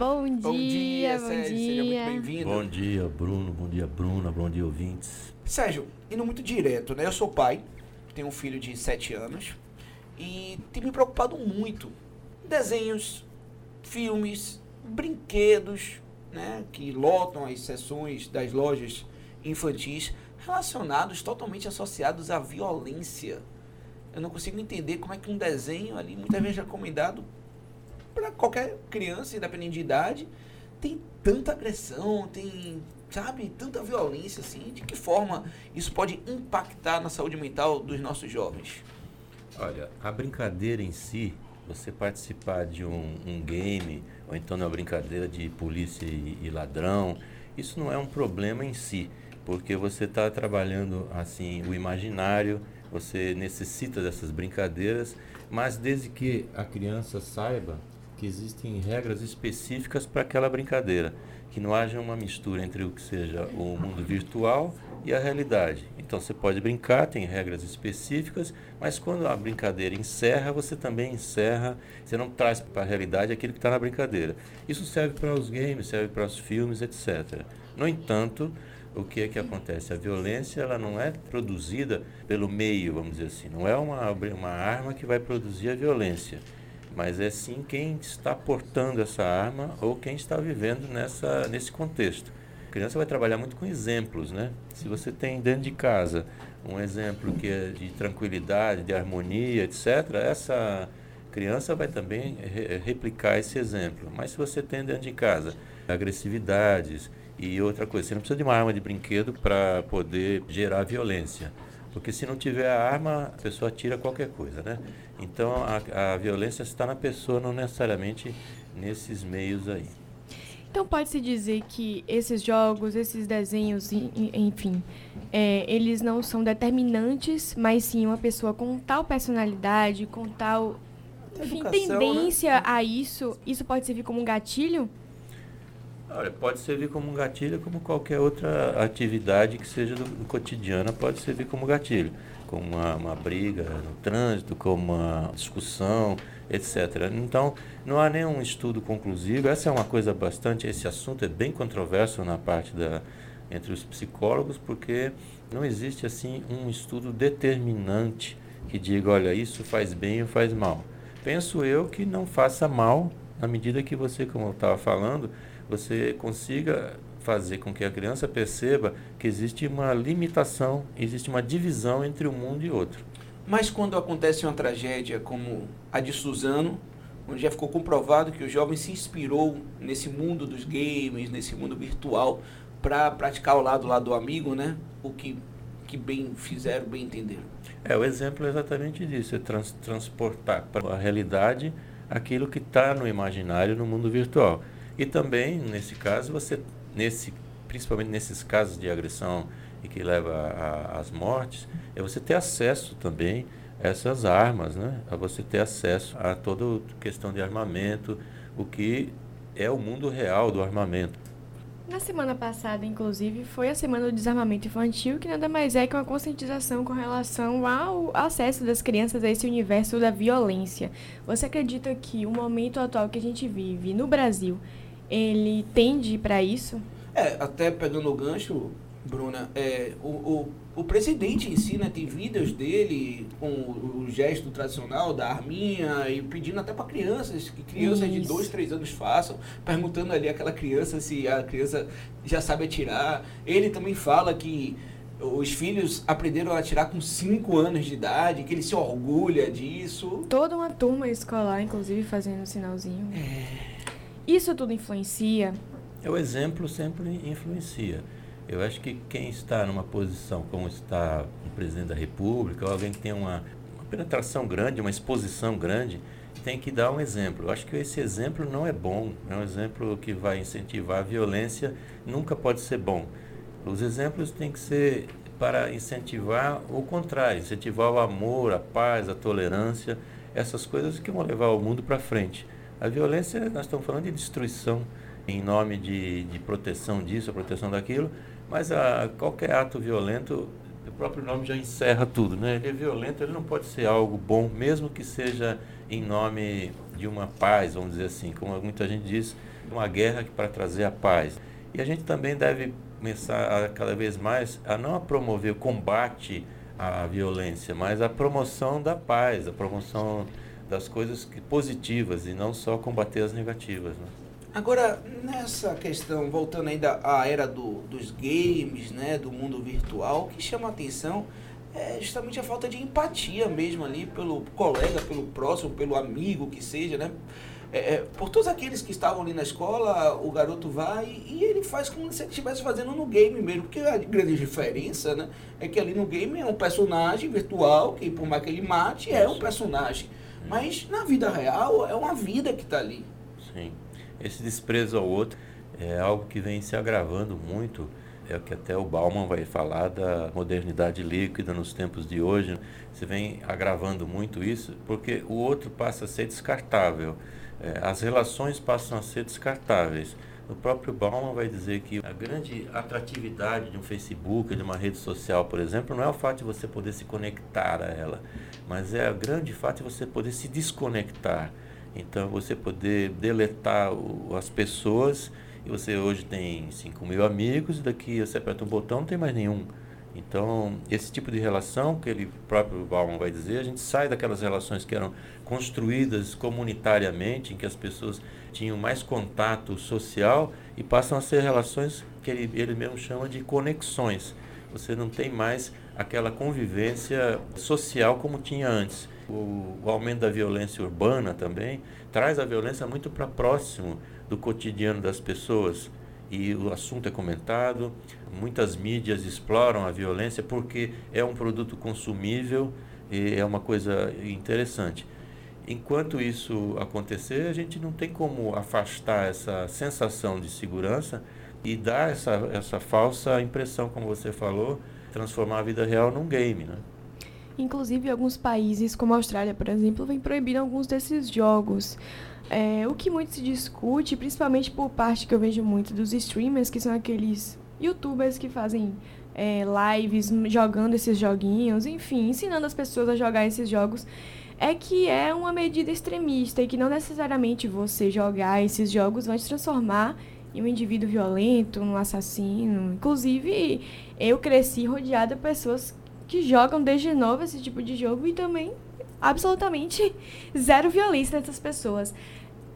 Bom dia, bom dia. Bom Sérgio, dia. seja muito bem-vindo. Bom dia, Bruno. Bom dia, Bruna. Bom dia, ouvintes. Sérgio, indo muito direto, né? Eu sou pai, tenho um filho de 7 anos e tenho me preocupado muito. Desenhos, filmes, brinquedos, né? Que lotam as sessões das lojas infantis relacionados, totalmente associados à violência. Eu não consigo entender como é que um desenho ali, muitas vezes recomendado para qualquer criança, independente de idade, tem tanta agressão, tem, sabe, tanta violência assim. De que forma isso pode impactar na saúde mental dos nossos jovens? Olha, a brincadeira em si, você participar de um, um game, ou então uma brincadeira de polícia e, e ladrão, isso não é um problema em si, porque você está trabalhando assim o imaginário, você necessita dessas brincadeiras, mas desde que a criança saiba que existem regras específicas para aquela brincadeira, que não haja uma mistura entre o que seja o mundo virtual e a realidade. Então você pode brincar, tem regras específicas, mas quando a brincadeira encerra, você também encerra, você não traz para a realidade aquilo que está na brincadeira. Isso serve para os games, serve para os filmes, etc. No entanto, o que é que acontece? A violência ela não é produzida pelo meio, vamos dizer assim, não é uma, uma arma que vai produzir a violência mas é sim quem está portando essa arma ou quem está vivendo nessa, nesse contexto. A criança vai trabalhar muito com exemplos, né? Se você tem dentro de casa um exemplo que é de tranquilidade, de harmonia, etc., essa criança vai também re replicar esse exemplo. Mas se você tem dentro de casa agressividades e outra coisa, você não precisa de uma arma de brinquedo para poder gerar violência. Porque se não tiver a arma, a pessoa tira qualquer coisa, né? Então a, a violência está na pessoa, não necessariamente nesses meios aí. Então pode-se dizer que esses jogos, esses desenhos, enfim, é, eles não são determinantes, mas sim uma pessoa com tal personalidade, com tal enfim, Educação, tendência né? a isso, isso pode servir como um gatilho? Olha, pode servir como um gatilho, como qualquer outra atividade que seja do, do cotidiano pode servir como gatilho, como uma, uma, briga no trânsito, como uma discussão, etc. Então, não há nenhum estudo conclusivo. Essa é uma coisa bastante, esse assunto é bem controverso na parte da entre os psicólogos, porque não existe assim um estudo determinante que diga, olha, isso faz bem ou faz mal. Penso eu que não faça mal na medida que você, como eu estava falando, você consiga fazer com que a criança perceba que existe uma limitação, existe uma divisão entre um mundo e outro. Mas quando acontece uma tragédia como a de Suzano, onde já ficou comprovado que o jovem se inspirou nesse mundo dos games, nesse mundo virtual, para praticar ao lado lá do amigo, né? O que, que bem fizeram, bem entenderam. É, o exemplo é exatamente disso, é trans, transportar para a realidade aquilo que está no imaginário no mundo virtual. E também, nesse caso, você, nesse, principalmente nesses casos de agressão e que leva às mortes, é você ter acesso também a essas armas, né? a você ter acesso a toda questão de armamento, o que é o mundo real do armamento. Na semana passada, inclusive, foi a Semana do Desarmamento Infantil, que nada mais é que uma conscientização com relação ao acesso das crianças a esse universo da violência. Você acredita que o momento atual que a gente vive no Brasil ele tende para isso? É, até pegando o gancho, Bruna, é, o, o, o, presidente em si, né, tem vídeos dele com o, o gesto tradicional da arminha e pedindo até para crianças, que crianças Isso. de dois, três anos façam, perguntando ali aquela criança se a criança já sabe atirar. Ele também fala que os filhos aprenderam a atirar com 5 anos de idade, que ele se orgulha disso. Toda uma turma escolar, inclusive, fazendo um sinalzinho. É. Isso tudo influencia? O exemplo sempre influencia. Eu acho que quem está numa posição como está o presidente da República, ou alguém que tem uma, uma penetração grande, uma exposição grande, tem que dar um exemplo. Eu acho que esse exemplo não é bom, é um exemplo que vai incentivar a violência, nunca pode ser bom. Os exemplos têm que ser para incentivar o contrário, incentivar o amor, a paz, a tolerância, essas coisas que vão levar o mundo para frente. A violência, nós estamos falando de destruição em nome de, de proteção disso, proteção daquilo, mas a, qualquer ato violento, o próprio nome já encerra tudo, né? Ele é violento, ele não pode ser algo bom, mesmo que seja em nome de uma paz, vamos dizer assim, como muita gente diz, uma guerra para trazer a paz. E a gente também deve começar a, cada vez mais a não a promover o combate à violência, mas a promoção da paz, a promoção das coisas positivas e não só combater as negativas. Né? Agora, nessa questão, voltando ainda à era do, dos games, né, do mundo virtual, o que chama a atenção é justamente a falta de empatia mesmo ali pelo colega, pelo próximo, pelo amigo que seja, né? É, é, por todos aqueles que estavam ali na escola, o garoto vai e ele faz como se ele estivesse fazendo no game mesmo. Porque a grande diferença né, é que ali no game é um personagem virtual, que por mais que ele mate, é um personagem. Mas na vida real é uma vida que está ali. Sim. Esse desprezo ao outro é algo que vem se agravando muito. É o que até o Bauman vai falar da modernidade líquida nos tempos de hoje. Você vem agravando muito isso, porque o outro passa a ser descartável é, as relações passam a ser descartáveis. O próprio Bauman vai dizer que a grande atratividade de um Facebook, de uma rede social, por exemplo, não é o fato de você poder se conectar a ela, mas é o grande fato de você poder se desconectar. Então, você poder deletar o, as pessoas, e você hoje tem 5 mil amigos, e daqui você aperta um botão, não tem mais nenhum. Então, esse tipo de relação, que ele próprio Bauman vai dizer, a gente sai daquelas relações que eram construídas comunitariamente, em que as pessoas tinham mais contato social e passam a ser relações que ele, ele mesmo chama de conexões. Você não tem mais aquela convivência social como tinha antes. O, o aumento da violência urbana também traz a violência muito para próximo do cotidiano das pessoas e o assunto é comentado. Muitas mídias exploram a violência porque é um produto consumível e é uma coisa interessante. Enquanto isso acontecer, a gente não tem como afastar essa sensação de segurança e dar essa, essa falsa impressão, como você falou, transformar a vida real num game, né? Inclusive, alguns países, como a Austrália, por exemplo, vem proibindo alguns desses jogos. É, o que muito se discute, principalmente por parte que eu vejo muito dos streamers, que são aqueles youtubers que fazem é, lives jogando esses joguinhos, enfim, ensinando as pessoas a jogar esses jogos, é que é uma medida extremista e que não necessariamente você jogar esses jogos vai te transformar em um indivíduo violento, um assassino. Inclusive, eu cresci rodeada de pessoas que jogam desde novo esse tipo de jogo e também absolutamente zero violência nessas pessoas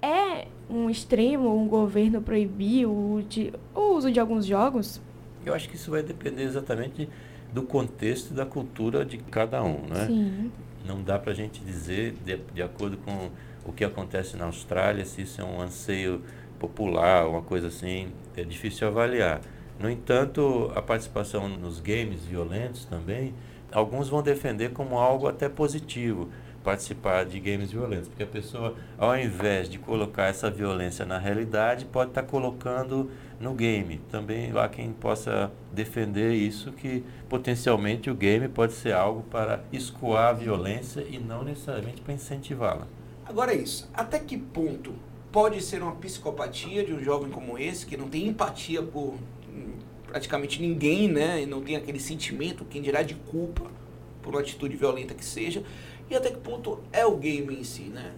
é um extremo um governo proibir o, de, o uso de alguns jogos? Eu acho que isso vai depender exatamente do contexto e da cultura de cada um, né? Sim. Não dá para a gente dizer, de, de acordo com o que acontece na Austrália, se isso é um anseio popular, uma coisa assim, é difícil avaliar. No entanto, a participação nos games violentos também, alguns vão defender como algo até positivo participar de games violentos, porque a pessoa, ao invés de colocar essa violência na realidade, pode estar tá colocando no game. Também há quem possa defender isso, que potencialmente o game pode ser algo para escoar a violência e não necessariamente para incentivá-la. Agora é isso, até que ponto pode ser uma psicopatia de um jovem como esse, que não tem empatia por praticamente ninguém, né, e não tem aquele sentimento, quem dirá de culpa, por uma atitude violenta que seja, e até que ponto é o game em si, né?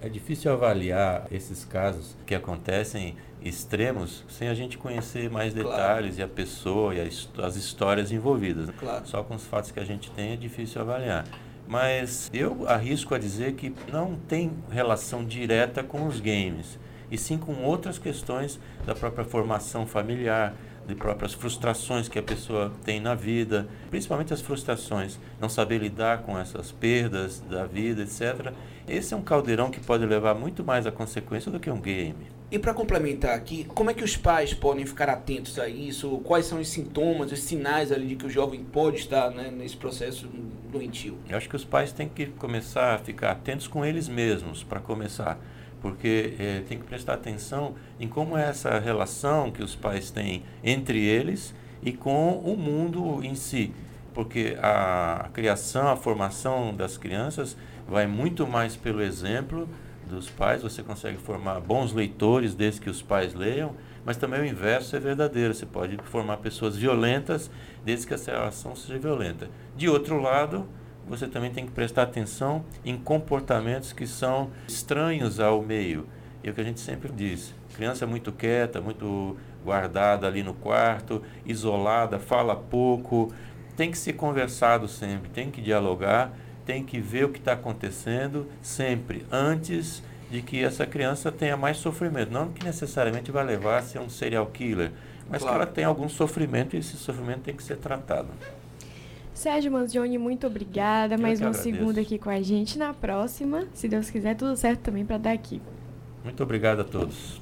É difícil avaliar esses casos que acontecem extremos sem a gente conhecer mais detalhes claro. e a pessoa e as histórias envolvidas. Claro. Só com os fatos que a gente tem é difícil avaliar. Mas eu arrisco a dizer que não tem relação direta com os games, e sim com outras questões da própria formação familiar, de próprias frustrações que a pessoa tem na vida, principalmente as frustrações, não saber lidar com essas perdas da vida, etc. Esse é um caldeirão que pode levar muito mais a consequência do que um game. E para complementar aqui, como é que os pais podem ficar atentos a isso? Quais são os sintomas, os sinais ali de que o jovem pode estar né, nesse processo doentio? Eu acho que os pais têm que começar a ficar atentos com eles mesmos, para começar porque é, tem que prestar atenção em como é essa relação que os pais têm entre eles e com o mundo em si, porque a criação, a formação das crianças vai muito mais pelo exemplo dos pais, você consegue formar bons leitores desde que os pais leiam, mas também o inverso é verdadeiro, você pode formar pessoas violentas desde que essa relação seja violenta. De outro lado, você também tem que prestar atenção em comportamentos que são estranhos ao meio. E é o que a gente sempre diz: criança muito quieta, muito guardada ali no quarto, isolada, fala pouco. Tem que ser conversado sempre, tem que dialogar, tem que ver o que está acontecendo sempre, antes de que essa criança tenha mais sofrimento. Não que necessariamente vai levar a ser um serial killer, mas claro. que ela tem algum sofrimento e esse sofrimento tem que ser tratado. Sérgio Manzioni, muito obrigada. Mais uma segunda aqui com a gente. Na próxima, se Deus quiser, tudo certo também para dar aqui. Muito obrigado a todos.